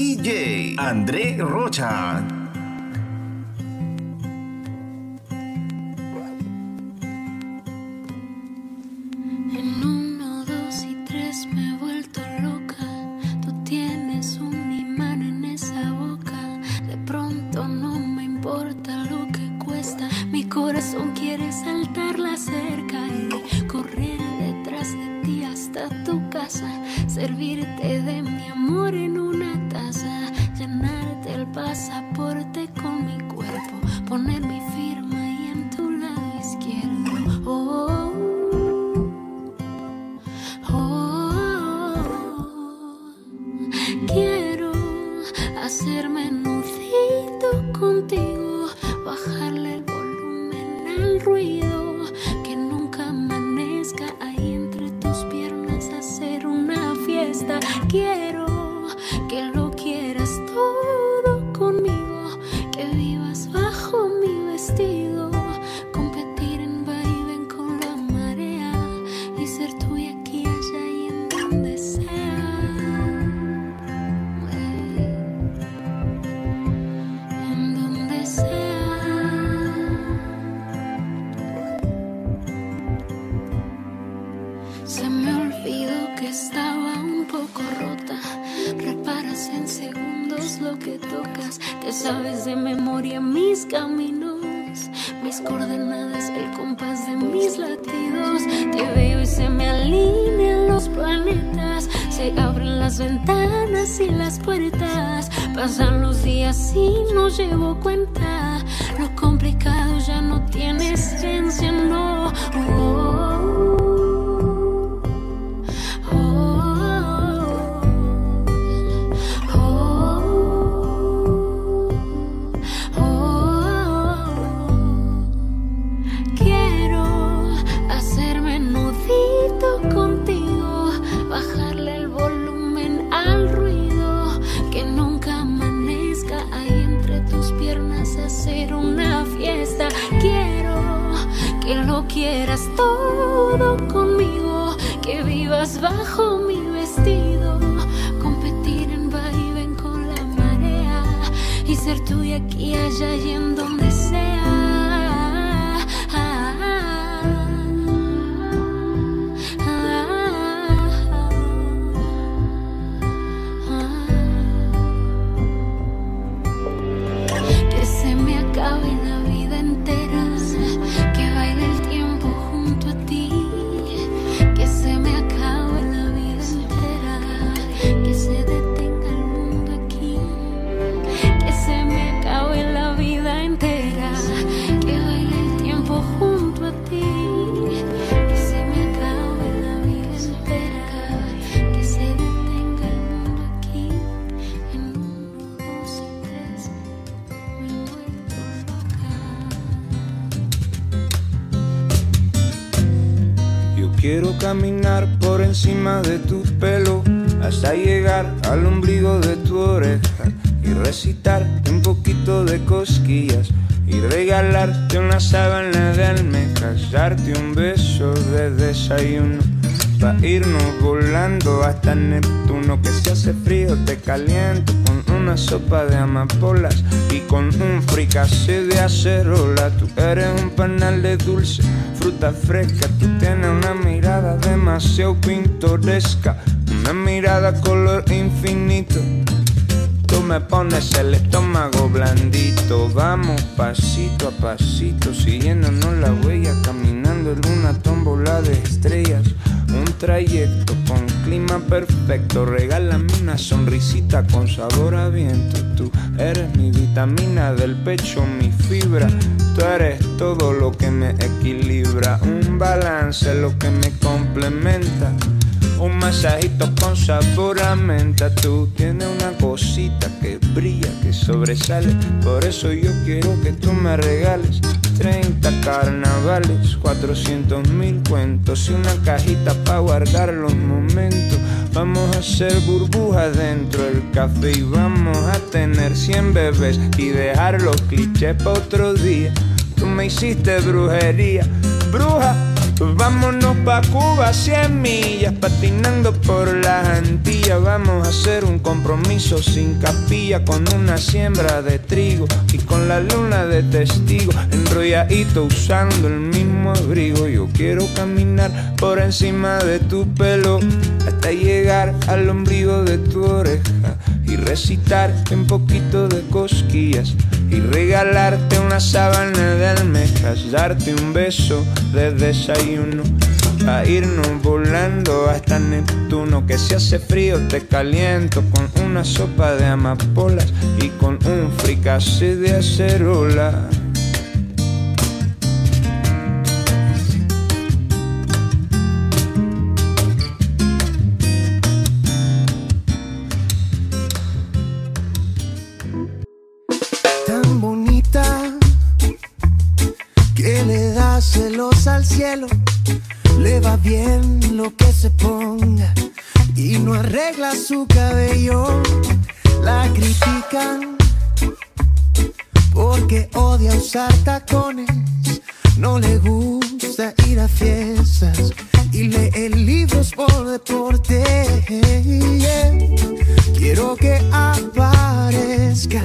DJ André Rocha. Y no llevo cuenta. Quieras todo conmigo, que vivas bajo mi vestido, competir en vaivén con la marea y ser tuya aquí, allá y en donde encima de tu pelo hasta llegar al ombligo de tu oreja y recitarte un poquito de cosquillas y regalarte una sábana de almejas, darte un beso de desayuno pa irnos volando hasta Neptuno que si hace frío te caliento con una sopa de amapolas y con un fricase de acerola. Tú eres un panal de dulce fruta fresca tú tienes una mirada demasiado pintoresca una mirada color infinito. Tú me pones el estómago blandito, vamos pasito a pasito, siguiéndonos la huella, caminando en una tómbola de estrellas. Un trayecto con clima perfecto, regálame una sonrisita con sabor a viento. Tú eres mi vitamina del pecho, mi fibra. Tú eres todo lo que me equilibra, un balance lo que me complementa. Un masajito con sabor a menta Tú tienes una cosita que brilla, que sobresale Por eso yo quiero que tú me regales 30 carnavales, 400 mil cuentos Y una cajita para guardar los momentos. Vamos a hacer burbujas dentro del café Y vamos a tener 100 bebés Y dejar los clichés para otro día. Tú me hiciste brujería Bruja, Vámonos pa' Cuba, 100 millas, patinando por las Antillas. Vamos a hacer un compromiso sin capilla, con una siembra de trigo y con la luna de testigo. Enrolladito usando el mismo abrigo. Yo quiero caminar por encima de tu pelo hasta llegar al ombligo de tu oreja y recitarte un poquito de cosquillas y regalarte una sábana de almejas, darte un beso de desayuno, a irnos volando hasta Neptuno, que si hace frío te caliento con una sopa de amapolas y con un fricase de acerola. Le da celos al cielo. Le va bien lo que se ponga y no arregla su cabello. La critican porque odia usar tacones. No le gusta ir a fiestas y lee libros por deporte. Quiero que aparezca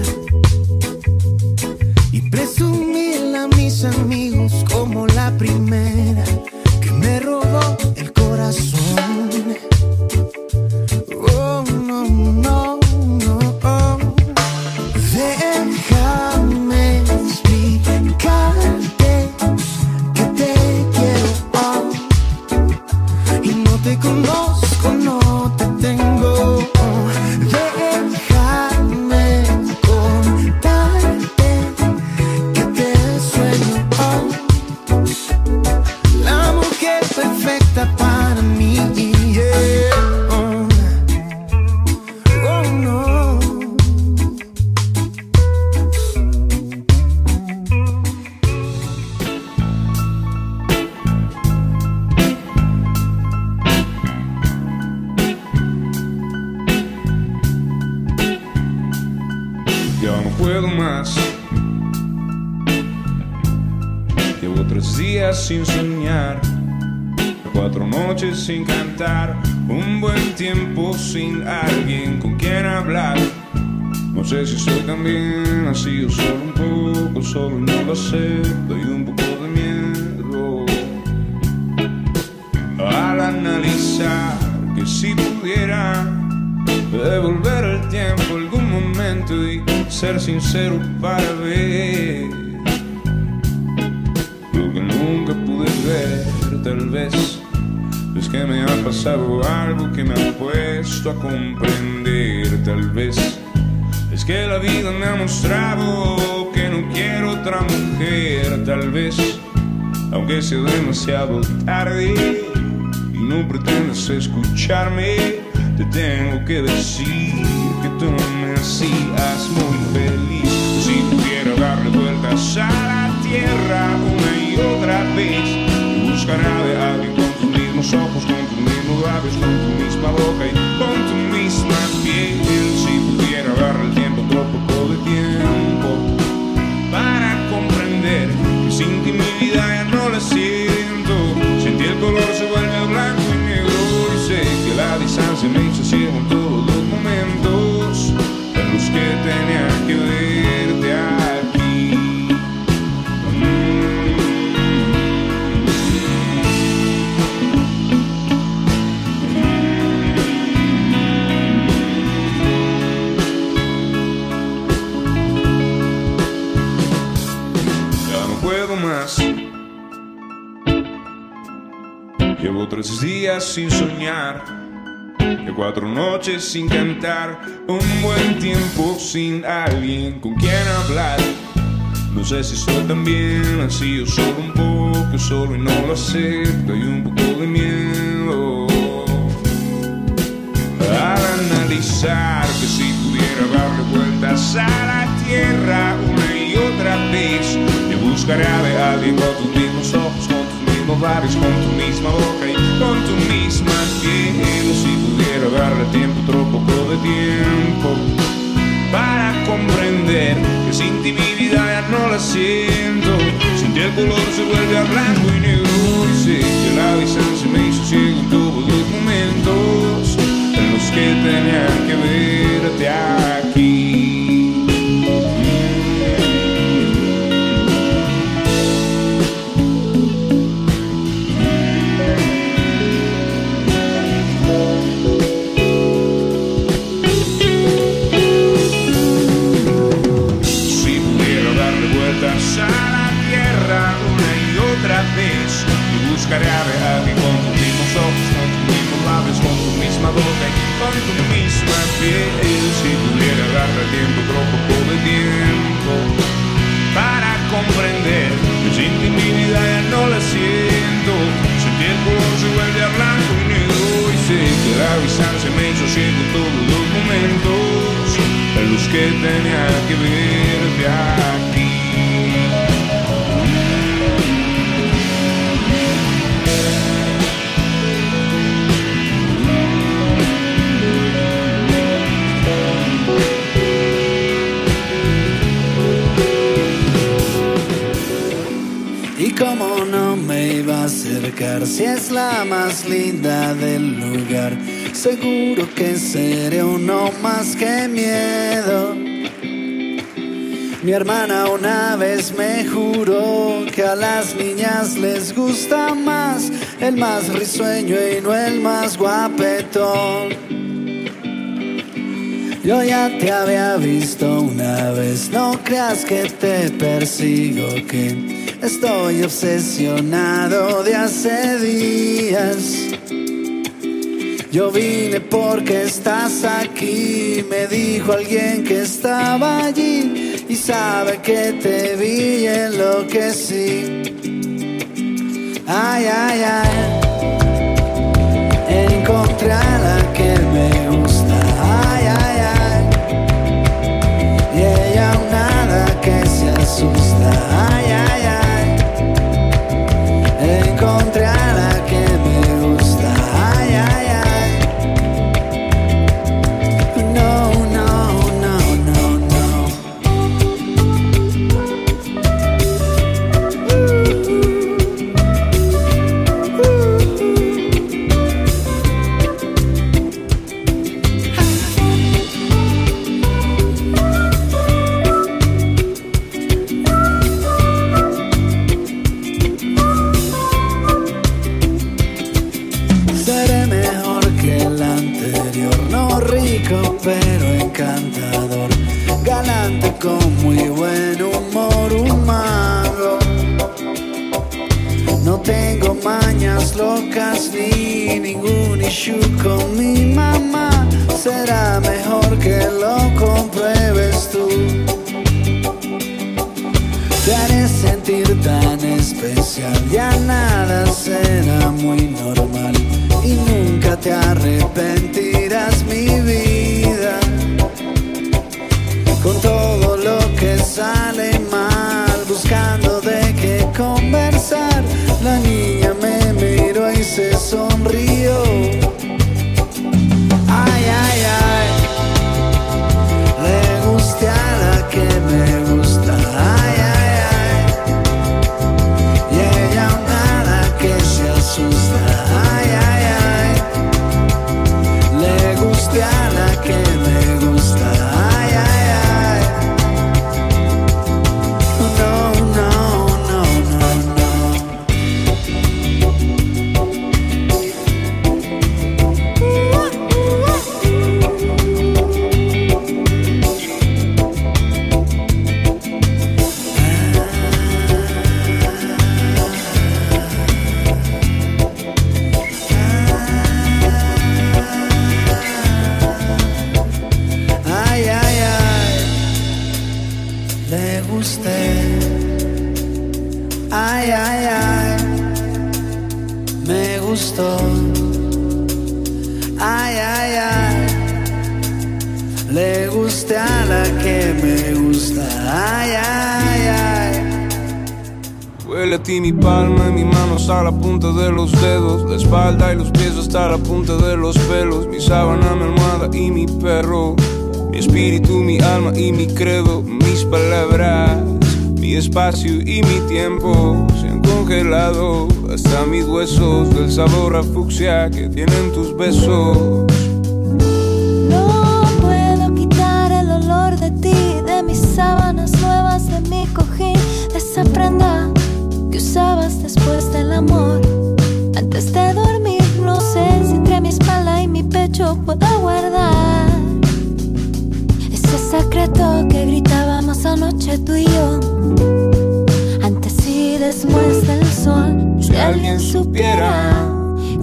sin cantar, un buen tiempo sin alguien con quien hablar. No sé si soy también así o solo un poco, solo no lo sé, doy un poco de miedo. Al analizar que si pudiera devolver el tiempo algún momento y ser sincero para ver lo que nunca pude ver tal vez que me ha pasado algo que me ha puesto a comprender tal vez es que la vida me ha mostrado que no quiero otra mujer tal vez aunque sea demasiado tarde y no pretendas escucharme, te tengo que decir que tú me hacías muy feliz. Si pudiera darle vueltas a la tierra una y otra vez, buscará de alguien mismos ojos, con tus mismos labios, con tu misma boca y con tu misma piel. Si pudiera darle el tiempo, otro poco de tiempo para comprender que sin ti mi vida ya no la siento. Sin ti el color se vuelve blanco y negro y sé que la distancia me hizo ciego sin soñar, de cuatro noches sin cantar, un buen tiempo sin alguien con quien hablar. No sé si soy también así o solo un poco solo y no lo acepto y un poco de miedo. Al analizar que si pudiera darle vueltas a la tierra una y otra vez, me buscaría de alguien con tus mismos ojos, con tu misma boca y con tu misma piel. Si pudiera darle tiempo, otro poco de tiempo, para comprender que sin ti mi vida ya no la siento. Sin ti el color se vuelve a blanco y negro y sé que la distancia me hizo ciego en todos los momentos en los que tenía que verte a buscaré a alguien con tus mismos ojos, con tus mismos labios, con tu misma boca y con tu misma piel. Si pudiera darle tiempo otro poco de tiempo para comprender si es la más linda del lugar. Seguro que seré uno más que miedo. Mi hermana una vez me juró que a las niñas les gusta más el más risueño y no el más guapetón. Yo ya te había visto una vez, no creas que te persigo, que estoy obsesionado de hace días. Yo vine porque estás aquí, me dijo alguien que estaba allí y sabe que te vi y enloquecí. Ay, ay, ay, encontré a la que me gusta. Ay, ay, ay, y ella un nada que se asusta. Ay, ay, con muy buen humor, un mago. No tengo mañas locas ni ningún issue con mi mamá, será mejor que lo compruebes tú. Te haré sentir tan especial, ya nada será muy normal y nunca te arrepentirás sale mal, buscando de qué conversar, la niña punta de los dedos, la espalda y los pies hasta la punta de los pelos, mi sábana, mi almohada y mi perro, mi espíritu, mi alma y mi credo, mis palabras, mi espacio y mi tiempo se han congelado. Hasta mis huesos del sabor a fucsia que tienen tus besos. Alguien supiera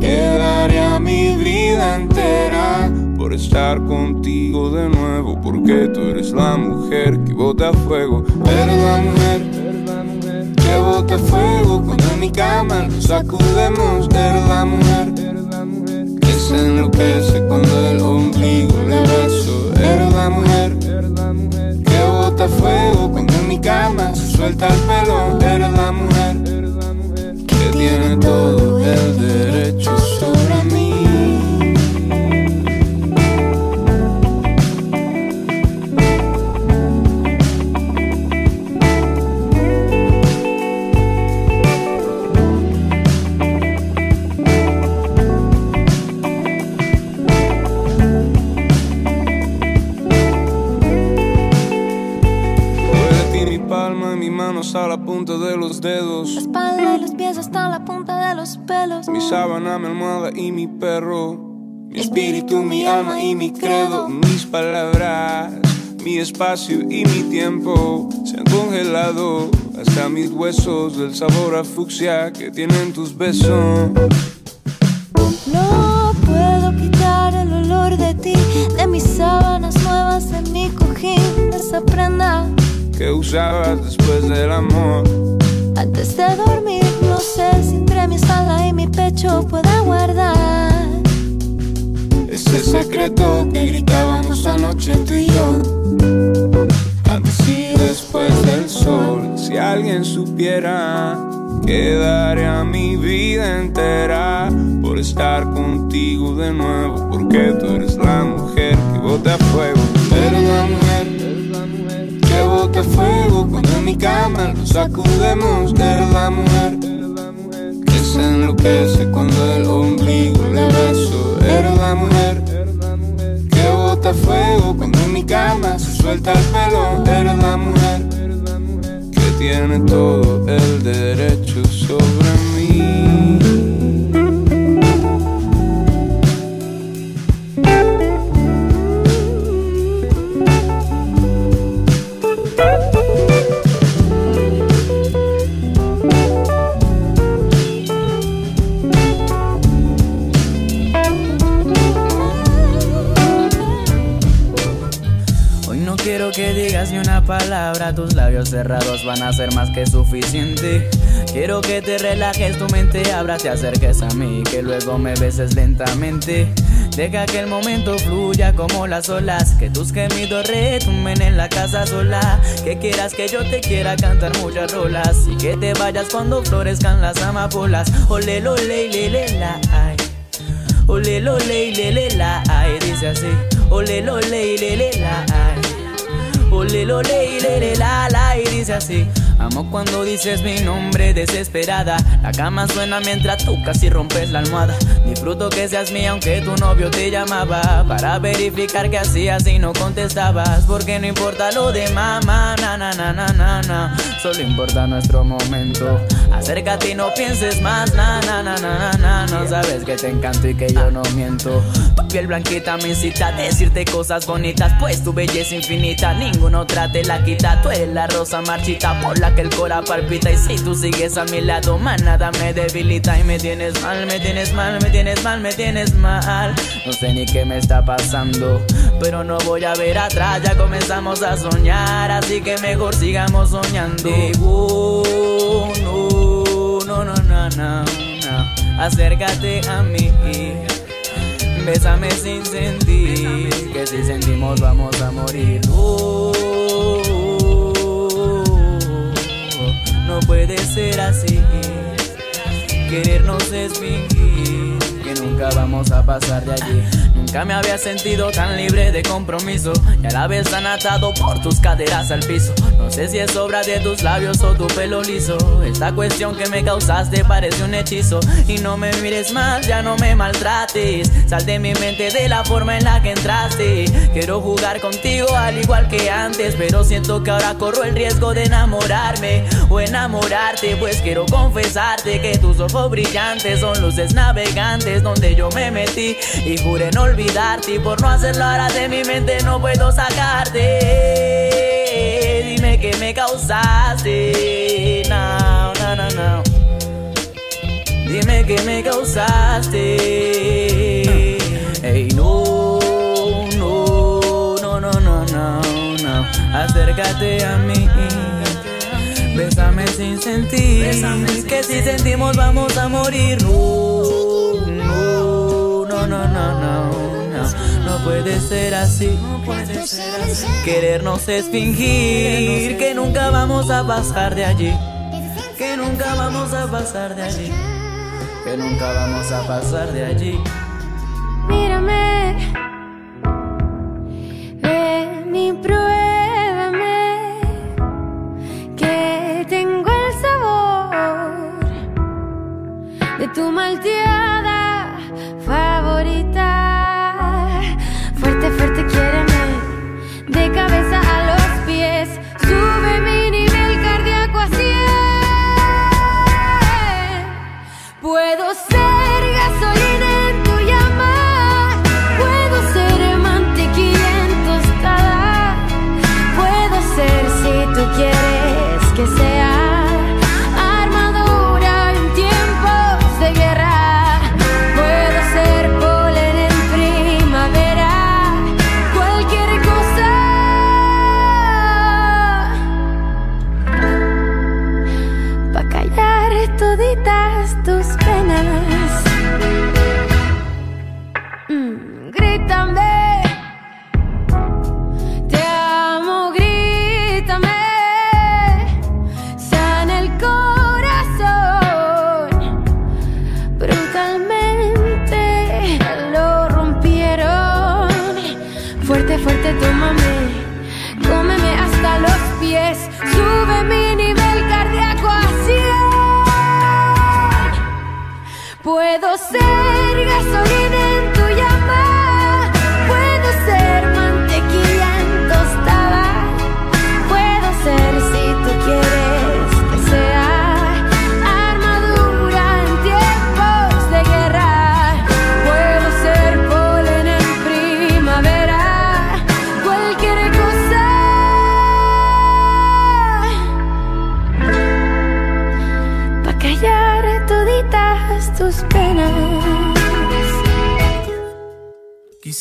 que daría mi vida entera por estar contigo de nuevo, porque tú eres la mujer que bota fuego, eres la mujer que bota fuego cuando en mi cama nos sacudemos, eres la mujer que se enloquece cuando el ombligo le beso, eres la mujer que bota fuego cuando en mi cama se suelta el pelo, eres la mujer tiene todo mi mano a la punta de los dedos. La espalda y los pies hasta la punta de los pelos. Mi sábana, mi almohada y mi perro. Mi espíritu, mi alma y mi credo. Mis palabras, mi espacio y mi tiempo se han congelado hasta mis huesos del sabor a fucsia que tienen tus besos. No puedo quitar el olor de ti, de mis sábanas nuevas, de mi cojín, de esa prenda. Que usabas después del amor. Antes de dormir, no sé si entre mi espalda y mi pecho pueda guardar. Ese secreto que gritábamos anoche tú y yo. Antes y después del sol. Si alguien supiera que daría mi vida entera por estar contigo de nuevo. Porque tú eres la mujer que bota fuego. Eres la mujer bota fuego cuando mi cama nos sacudemos. Eres la mujer que se enloquece cuando el ombligo le beso. Eres la mujer que bota fuego cuando en mi cama se suelta el pelo. Eres la mujer que tiene todo el derecho sobre mí. Digas ni una palabra, tus labios cerrados van a ser más que suficiente. Quiero que te relajes, tu mente abra, te acerques a mí, que luego me beses lentamente. Deja que el momento fluya como las olas, que tus gemidos retumben en la casa sola. Que quieras que yo te quiera cantar muchas rolas y que te vayas cuando florezcan las amapolas. Ole, lo, le, le, le, la, ay. Ole, lo, le, le, le, la, ay. Dice así. Ole, lo, le, le, le, la, ay. Ole, lo, le, le, la, la, y dice así. Amo cuando dices mi nombre desesperada. La cama suena mientras tú casi rompes la almohada. Disfruto que seas mía aunque tu novio te llamaba. Para verificar que hacías y no contestabas. Porque no importa lo de mamá, na na na na na na. Solo importa nuestro momento. Acércate y no pienses más, na na na na na. No sabes que te encanto y que yo no miento. Tu piel blanquita me incita a decirte cosas bonitas. Pues tu belleza infinita, ninguna otra te la quita. Tú eres la rosa marchita por la que el cora palpita. Y si tú sigues a mi lado, más nada me debilita. Y me tienes mal, me tienes mal, me tienes mal, me tienes mal. No sé ni qué me está pasando, pero no voy a ver atrás. Ya comenzamos a soñar, así que mejor sigamos soñando. Digo, no, Acércate a mí. Bésame sin sentir que si sentimos vamos a morir. Oh, no puede ser así. Querernos es fingir que nunca vamos a pasar de allí. Nunca me había sentido tan libre de compromiso y a la vez tan atado por tus caderas al piso. No sé si es obra de tus labios o tu pelo liso. Esta cuestión que me causaste parece un hechizo. Y no me mires más, ya no me maltrates. Sal de mi mente de la forma en la que entraste. Quiero jugar contigo al igual que antes, pero siento que ahora corro el riesgo de enamorarme o enamorarte. Pues quiero confesarte que tus ojos brillantes son luces navegantes donde yo me metí y juré no olvidarte. Y por no hacerlo ahora de mi mente no puedo sacarte. Dime que me causaste. No, no, no, no. Dime que me causaste. Ey, no, no, no, no, no, no, no. Acércate a mí. Bésame sin sentir. Que si sentimos vamos a morir. No, No puede ser así. Querernos es fingir que nunca vamos a pasar de allí. Que nunca vamos a pasar de allí. Que nunca vamos a pasar de allí.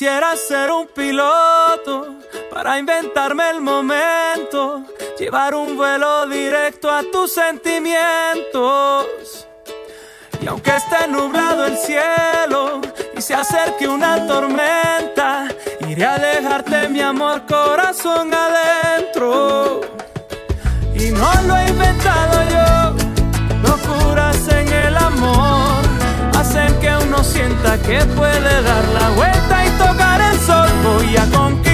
Quisiera ser un piloto para inventarme el momento, llevar un vuelo directo a tus sentimientos. Y aunque esté nublado el cielo y se acerque una tormenta, iré a alejarte, mi amor, corazón adentro. Y no lo he inventado yo, locuras en el amor hacen que uno sienta que puede dar la vuelta y. Voy a conquistar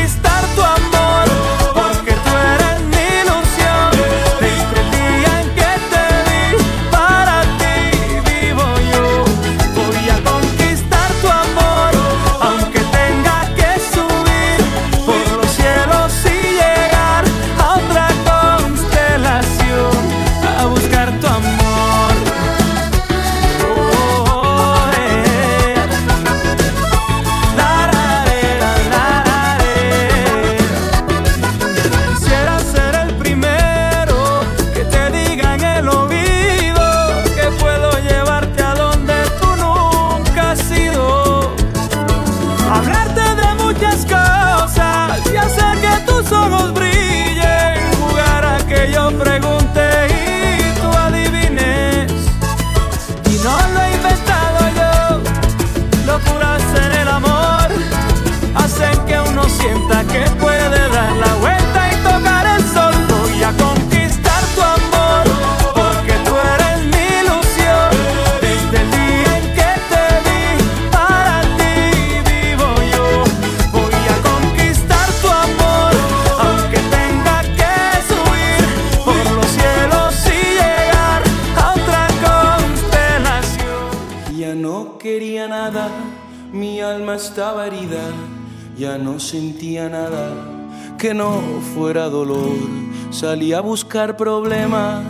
sentía nada que no fuera dolor. Salí a buscar problemas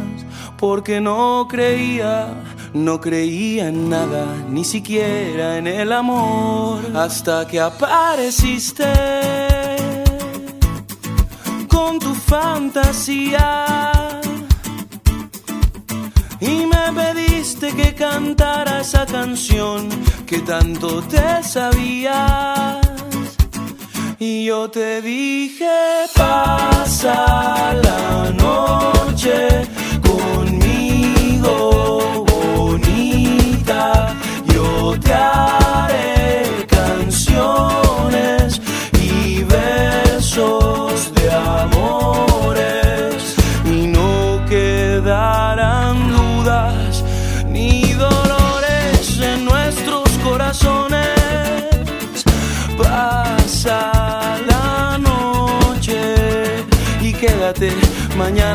porque no creía, no creía en nada, ni siquiera en el amor. Hasta que apareciste con tu fantasía y me pediste que cantara esa canción que tanto te sabías. Y yo te dije, pasa la noche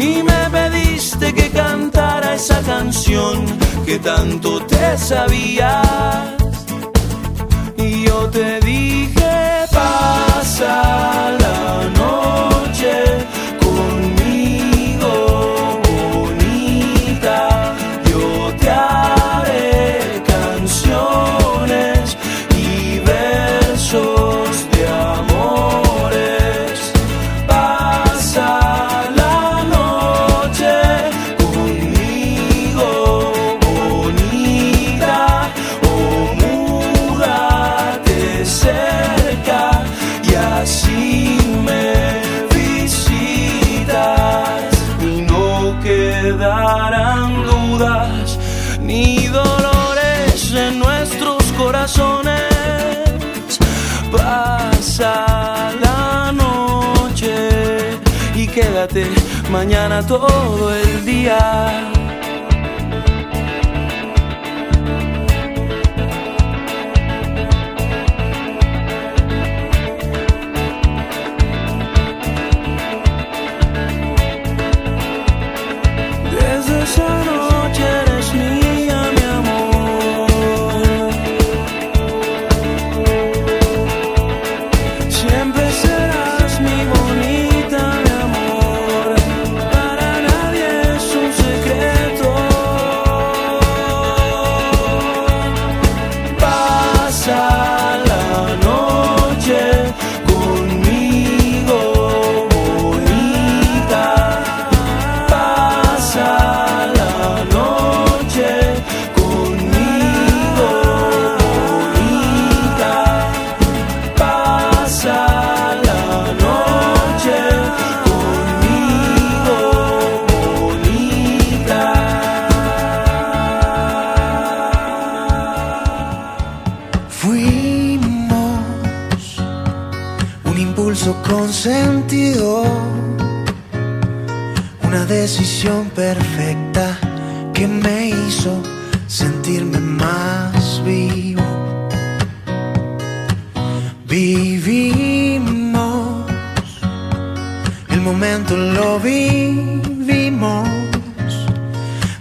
y me pediste que cantara esa canción que tanto te sabías. Y yo te dije, pasa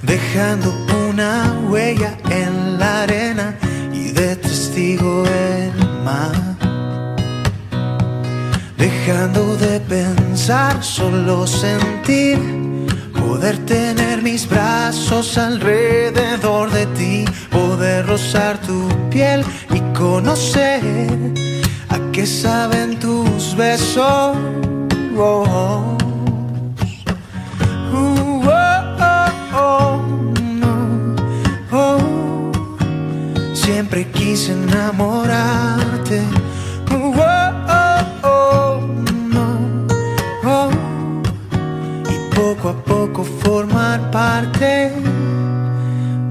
dejando una huella en la arena y de testigo el mar. Dejando de pensar, solo sentir, poder tener mis brazos alrededor de ti, poder rozar tu piel y conocer a qué saben tus besos. Siempre quise enamorarte. Oh, oh, oh, no. Y poco a poco formar parte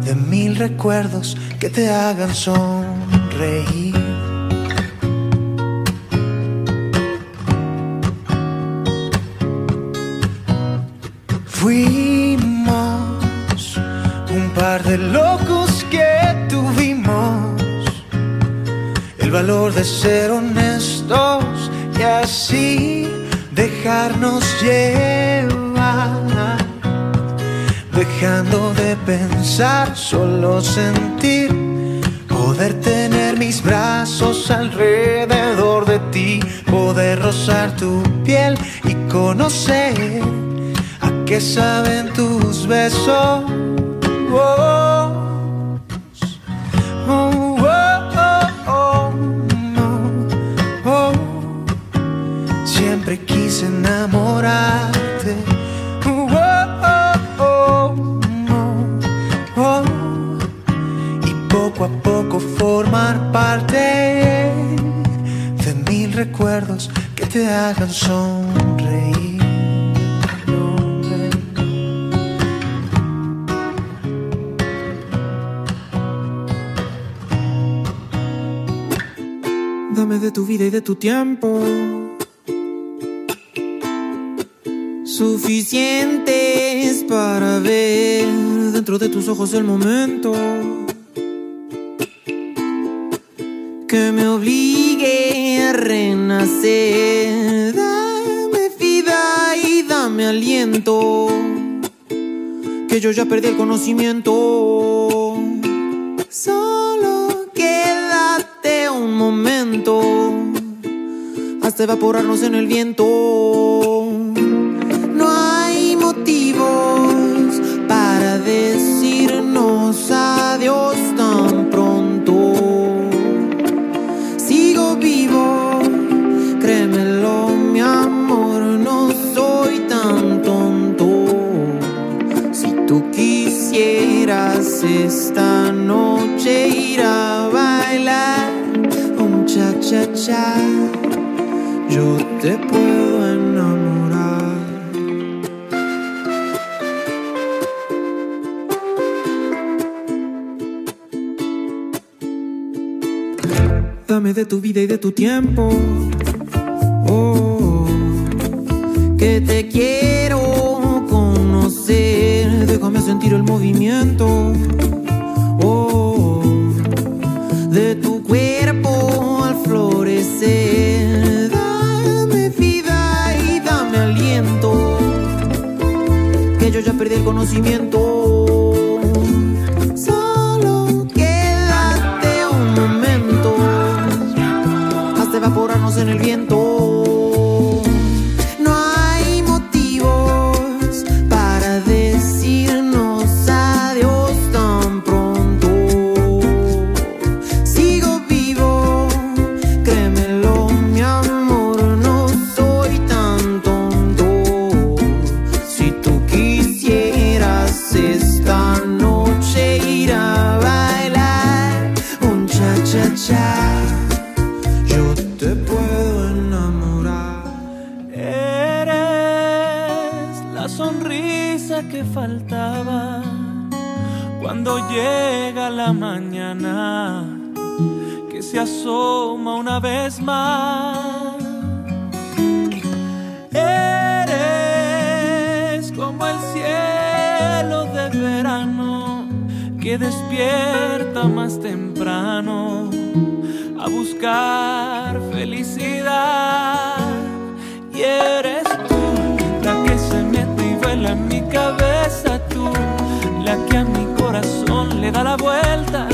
de mil recuerdos que te hagan sonreír. Fuimos un par de locos el valor de ser honestos y así dejarnos llevar, dejando de pensar, solo sentir, poder tener mis brazos alrededor de ti, poder rozar tu piel y conocer a qué saben tus besos. Oh, Siempre quise enamorarte. Y poco a poco formar parte de mil recuerdos que te hagan sonreír. Dame de tu vida y de tu tiempo. Suficientes para ver dentro de tus ojos el momento que me obligue a renacer. Dame vida y dame aliento, que yo ya perdí el conocimiento. Solo quédate un momento hasta evaporarnos en el viento. Yo te puedo enamorar. Dame de tu vida y de tu tiempo. Oh, que te quiero conocer. Déjame sentir el movimiento. Conocimiento. Que despierta más temprano a buscar felicidad. Y eres tú la que se mete y vuela en mi cabeza, tú la que a mi corazón le da la vuelta.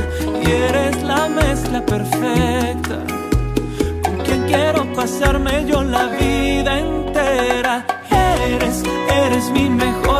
Y eres la mezcla perfecta con quien quiero pasarme yo la vida entera. Eres, eres mi mejor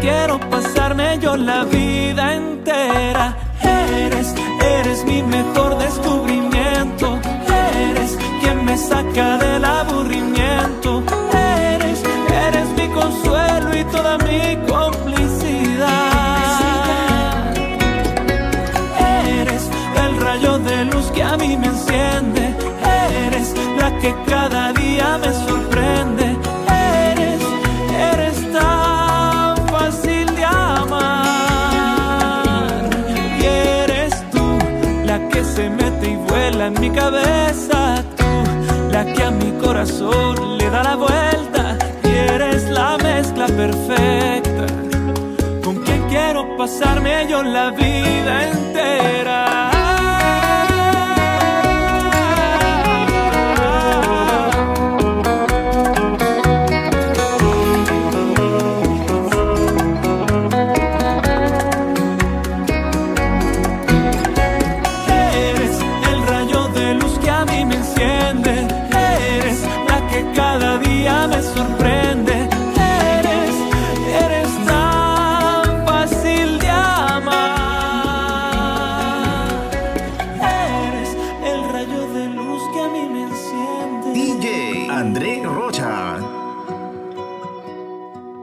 quiero pasarme yo la vida entera. Eres, eres mi mejor descubrimiento. Eres quien me saca del aburrimiento. Eres, eres mi consuelo y toda mi complicidad. Eres el rayo de luz que a mí me enciende. Eres la que cada día me sorprende. Mi cabeza. Tú la que a mi corazón le da la vuelta. Y eres la mezcla perfecta con quien quiero pasarme yo la vida entera.